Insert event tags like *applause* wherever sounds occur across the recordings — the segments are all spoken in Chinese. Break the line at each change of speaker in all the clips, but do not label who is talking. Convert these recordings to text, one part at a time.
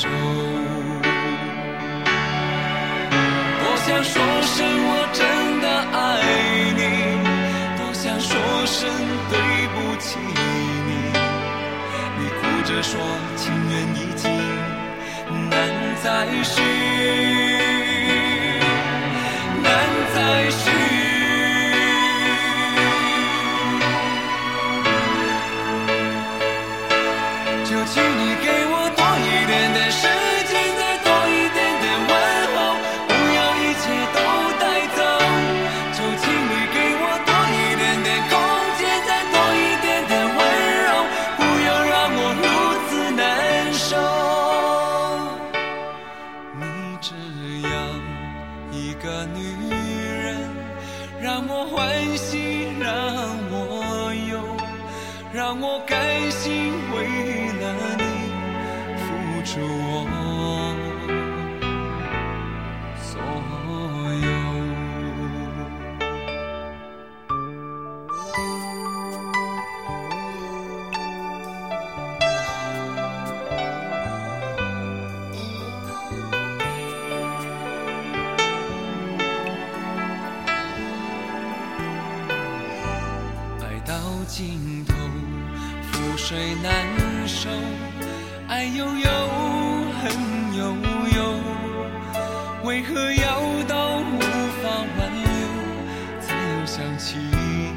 手，多想说声我真的爱你，多想说声对不起你。你哭着说情缘已尽，难再续，想起。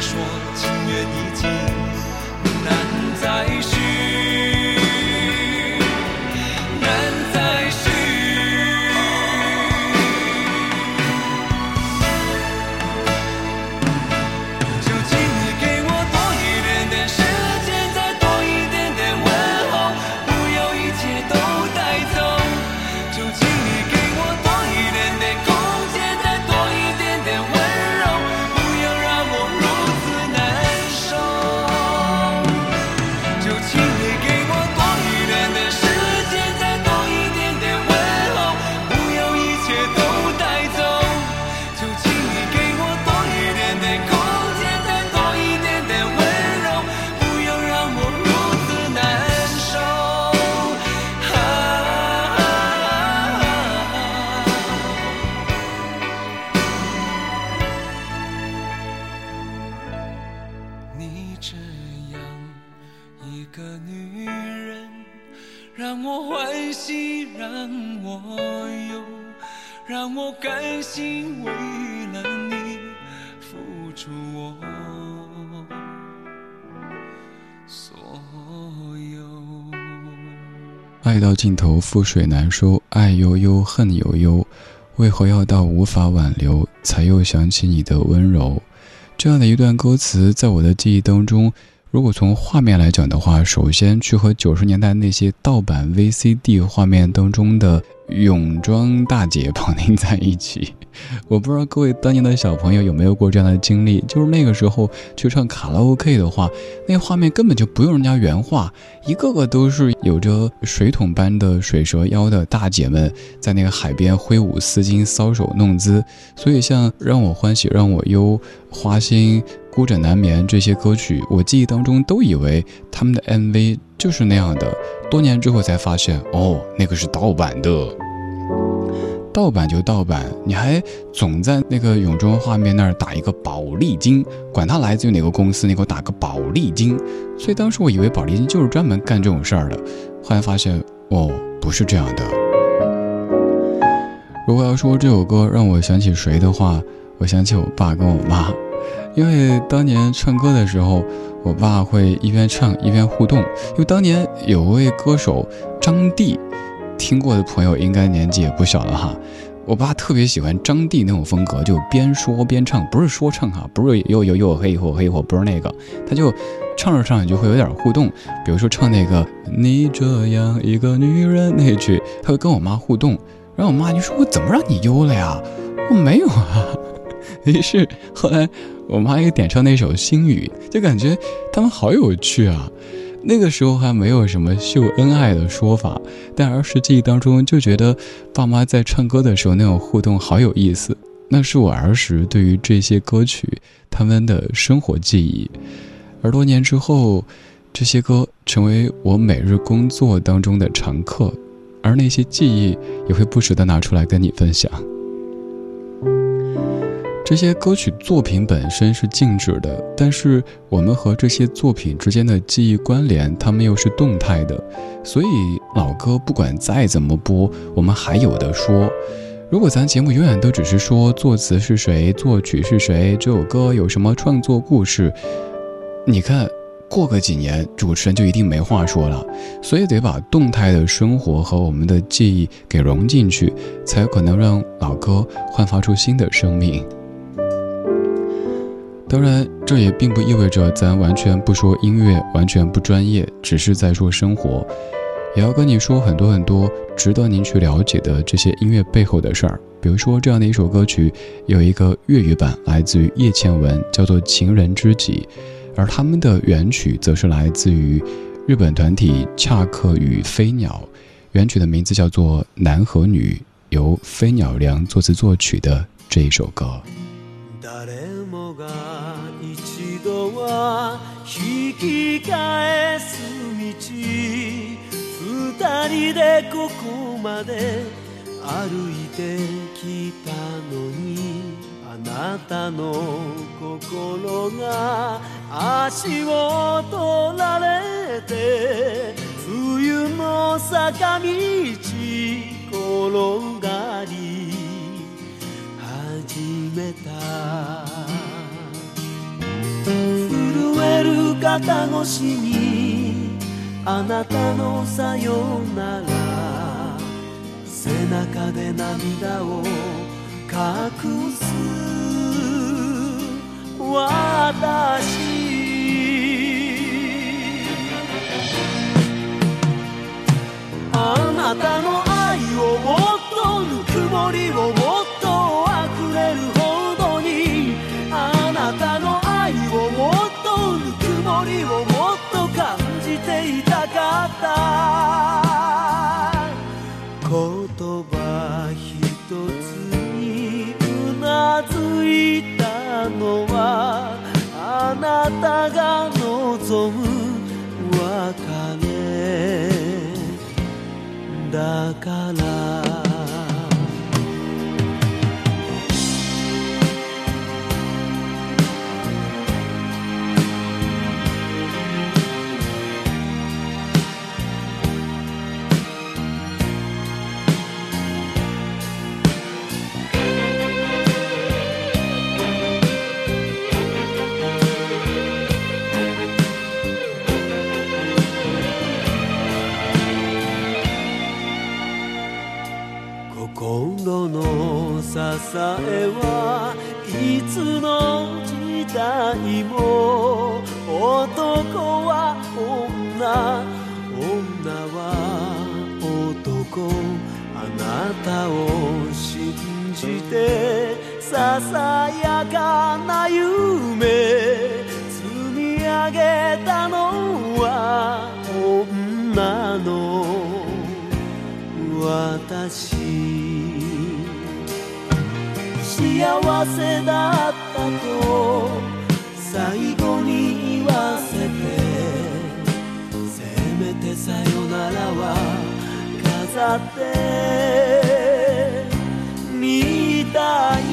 说。心为了你付出我所有
爱到尽头，覆水难收，爱悠悠，恨悠悠，为何要到无法挽留，才又想起你的温柔？这样的一段歌词，在我的记忆当中，如果从画面来讲的话，首先去和九十年代那些盗版 VCD 画面当中的。泳装大姐 *laughs* 绑定在一起，我不知道各位当年的小朋友有没有过这样的经历，就是那个时候去唱卡拉 OK 的话，那画面根本就不用人家原画，一个个都是有着水桶般的水蛇腰的大姐们，在那个海边挥舞丝巾、搔首弄姿。所以像让我欢喜让我忧、花心、孤枕难眠这些歌曲，我记忆当中都以为他们的 MV 就是那样的。多年之后才发现，哦，那个是盗版的。盗版就盗版，你还总在那个泳装画面那儿打一个宝丽金，管它来自于哪个公司，你给我打个宝丽金。所以当时我以为宝丽金就是专门干这种事儿的，后来发现，哦，不是这样的。如果要说这首歌让我想起谁的话，我想起我爸跟我妈，因为当年唱歌的时候。我爸会一边唱一边互动，因为当年有位歌手张帝，听过的朋友应该年纪也不小了哈。我爸特别喜欢张帝那种风格，就边说边唱，不是说唱哈，不是又又又黑火黑火，不是那个，他就唱着唱着就会有点互动。比如说唱那个你这样一个女人那句，他会跟我妈互动，然后我妈就说我怎么让你忧了呀？我没有啊。*laughs* 于是后来。我妈又点唱那首《心雨》，就感觉他们好有趣啊。那个时候还没有什么秀恩爱的说法，但儿时记忆当中就觉得爸妈在唱歌的时候那种互动好有意思。那是我儿时对于这些歌曲他们的生活记忆。而多年之后，这些歌成为我每日工作当中的常客，而那些记忆也会不时的拿出来跟你分享。这些歌曲作品本身是静止的，但是我们和这些作品之间的记忆关联，它们又是动态的。所以老歌不管再怎么播，我们还有的说。如果咱节目永远都只是说作词是谁，作曲是谁，这首歌有什么创作故事，你看过个几年，主持人就一定没话说了。所以得把动态的生活和我们的记忆给融进去，才有可能让老歌焕发出新的生命。当然，这也并不意味着咱完全不说音乐，完全不专业，只是在说生活。也要跟你说很多很多值得您去了解的这些音乐背后的事儿。比如说，这样的一首歌曲，有一个粤语版，来自于叶倩文，叫做《情人知己》，而他们的原曲则是来自于日本团体恰克与飞鸟，原曲的名字叫做《男和女》，由飞鸟良作词作曲的这一首歌。
が一度は引き返す道二人でここまで歩いてきたのにあなたの心が足を取られて冬の坂道転がり始めた震える肩越しにあなたのさよなら。背中で涙を隠す。私望む別れだせだったと最後に言わせてせめてさよならは飾ってみたい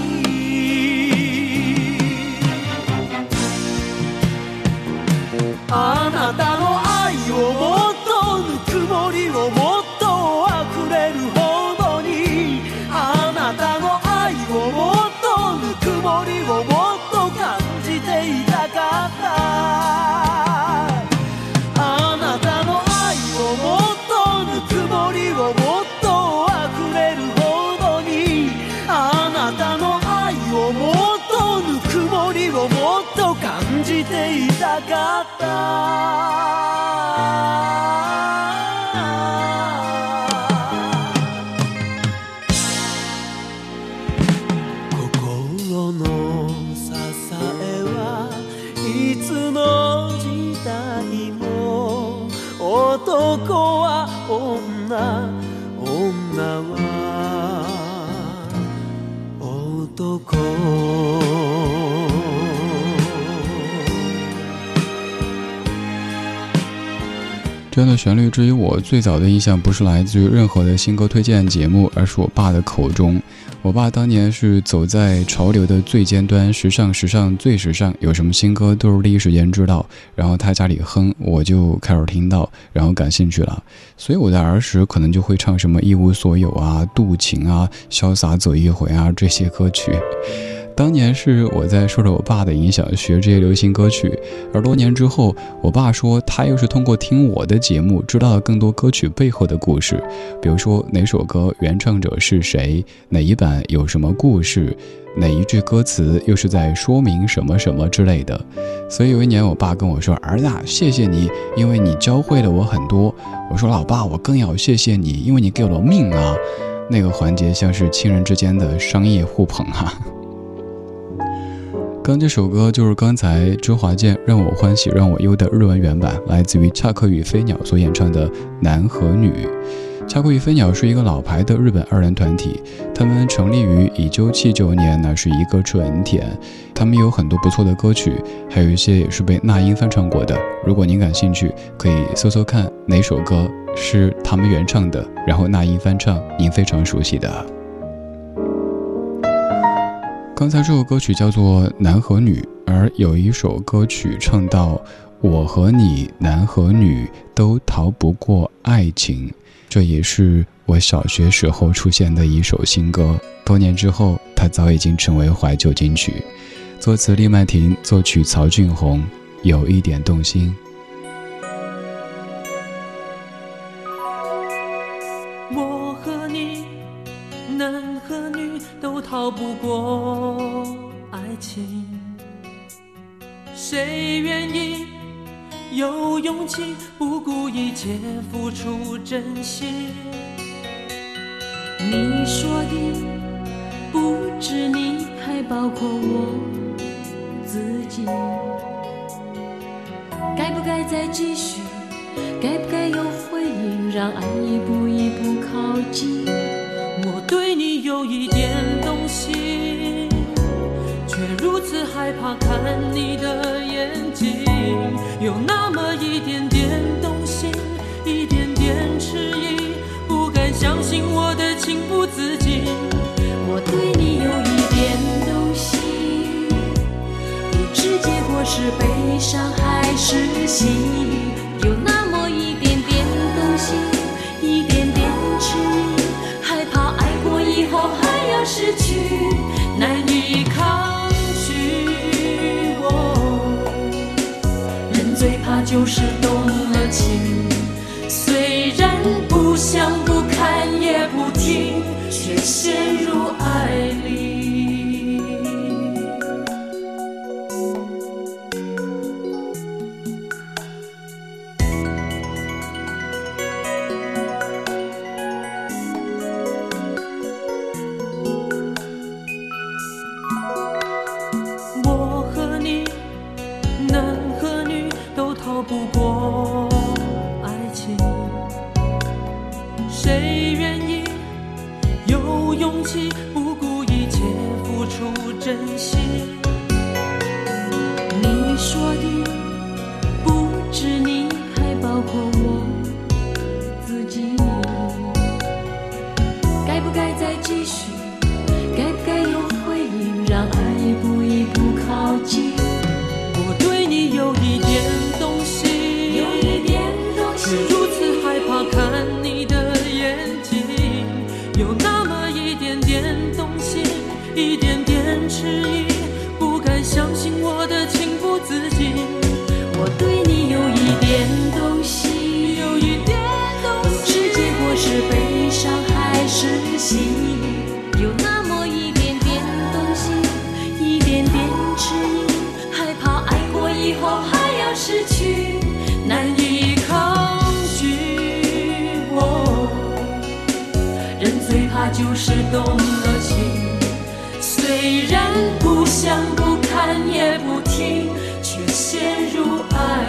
这样的旋律，至于我最早的印象，不是来自于任何的新歌推荐节目，而是我爸的口中。我爸当年是走在潮流的最尖端，时尚时尚最时尚，有什么新歌都是第一时间知道。然后他家里哼，我就开始听到，然后感兴趣了。所以我在儿时可能就会唱什么一无所有啊、渡情啊、潇洒走一回啊这些歌曲。当年是我在受着我爸的影响学这些流行歌曲，而多年之后，我爸说他又是通过听我的节目知道了更多歌曲背后的故事，比如说哪首歌原唱者是谁，哪一版有什么故事，哪一句歌词又是在说明什么什么之类的。所以有一年，我爸跟我说：“儿子，谢谢你，因为你教会了我很多。”我说：“老爸，我更要谢谢你，因为你给了我命啊。”那个环节像是亲人之间的商业互捧哈。刚这首歌就是刚才周华健《让我欢喜让我忧》的日文原版，来自于恰克与飞鸟所演唱的《男和女》。恰克与飞鸟是一个老牌的日本二人团体，他们成立于一九七九年，那是一个春天。他们有很多不错的歌曲，还有一些也是被那英翻唱过的。如果您感兴趣，可以搜搜看哪首歌是他们原唱的，然后那英翻唱，您非常熟悉的。刚才这首歌曲叫做《男和女》，而有一首歌曲唱到“我和你，男和女，都逃不过爱情”，这也是我小学时候出现的一首新歌。多年之后，它早已经成为怀旧金曲。作词李曼婷，作曲曹俊宏，有一点动心。
且付出真心？
你说的不止你，还包括我自己。该不该再继续？该不该有回应？让爱一步一步靠近。
我对你有一点动心，却如此害怕看你的眼睛，有那么一点点动心，一点点迟疑，不敢相信我的情不自禁。
我对你有一点动心，不知结果是悲伤还是喜，
谁愿意有勇气不顾一切付出真心？
你说的不止你，还包括我自己。该不该再继续？记忆，有
那么一点点动心，一点点迟疑，
害怕爱过以后还要失去，
难以抗拒。我
人最怕就是动了情，虽然不想不看也不听，却陷入爱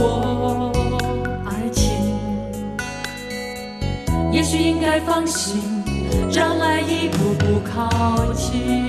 过爱情。
也许应该放心，让爱一步步靠近。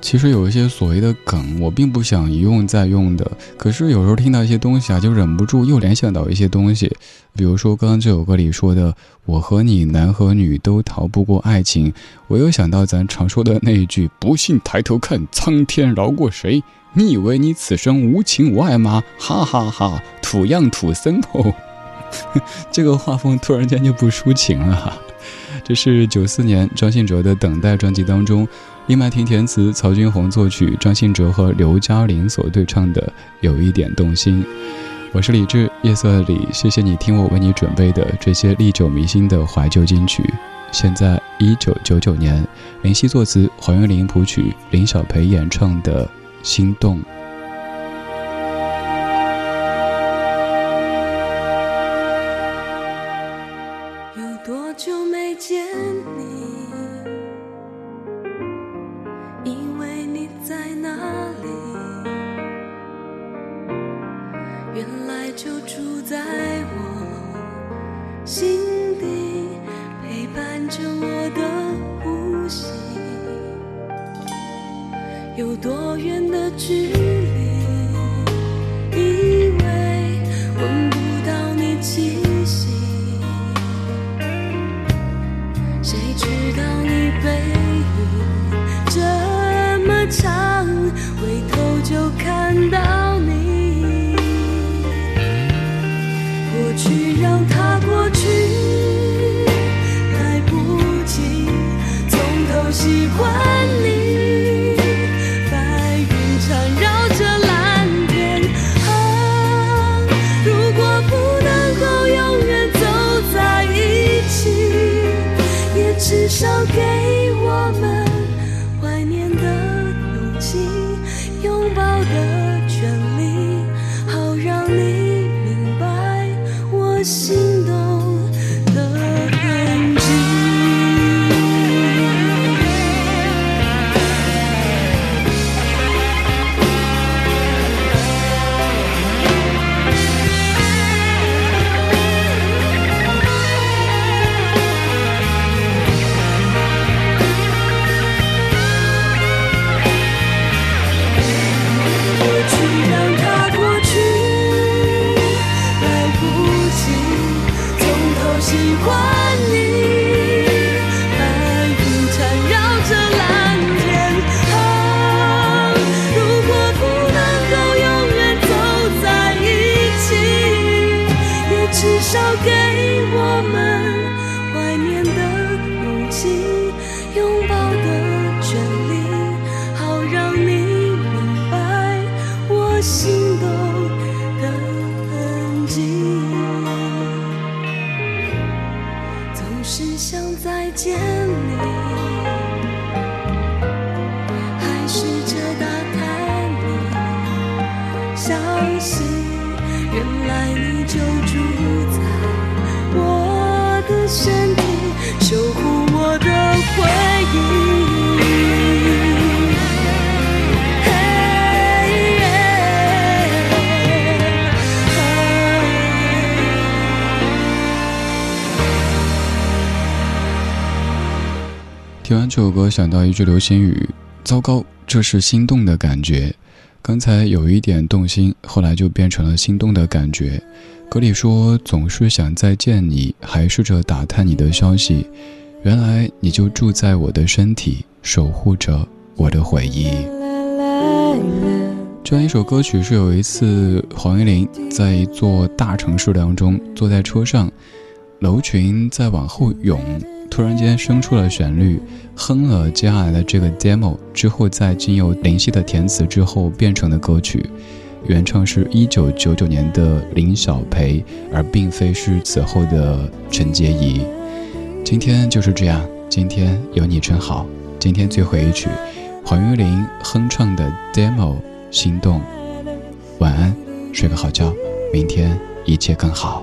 其实有一些所谓的梗，我并不想一用再用的。可是有时候听到一些东西啊，就忍不住又联想到一些东西。比如说刚刚这首歌里说的“我和你，男和女都逃不过爱情”，我又想到咱常说的那一句“不信抬头看，苍天饶过谁？你以为你此生无情无爱吗？哈哈哈土样土森哦。*laughs* ”这个画风突然间就不抒情了哈。这是九四年张信哲的《等待》专辑当中，李曼婷填词，曹军红作曲，张信哲和刘嘉玲所对唱的《有一点动心》。我是李志，夜色里，谢谢你听我为你准备的这些历久弥新的怀旧金曲。现在一九九九年，林夕作词，黄韵玲谱曲，林小培演唱的《心动》。
心。至少给我们
听完这首歌，想到一句流行语：“糟糕，这是心动的感觉。”刚才有一点动心，后来就变成了心动的感觉。歌里说：“总是想再见你，还试着打探你的消息。原来你就住在我的身体，守护着我的回忆。”这样一首歌曲是有一次黄韵玲在一座大城市当中，坐在车上，楼群在往后涌。突然间生出了旋律，哼了接下来的这个 demo 之后，再经由林夕的填词之后变成的歌曲，原唱是一九九九年的林小培，而并非是此后的陈洁仪。今天就是这样，今天有你真好。今天最后一曲，黄韵玲哼唱的 demo 心动。晚安，睡个好觉，明天一切更好。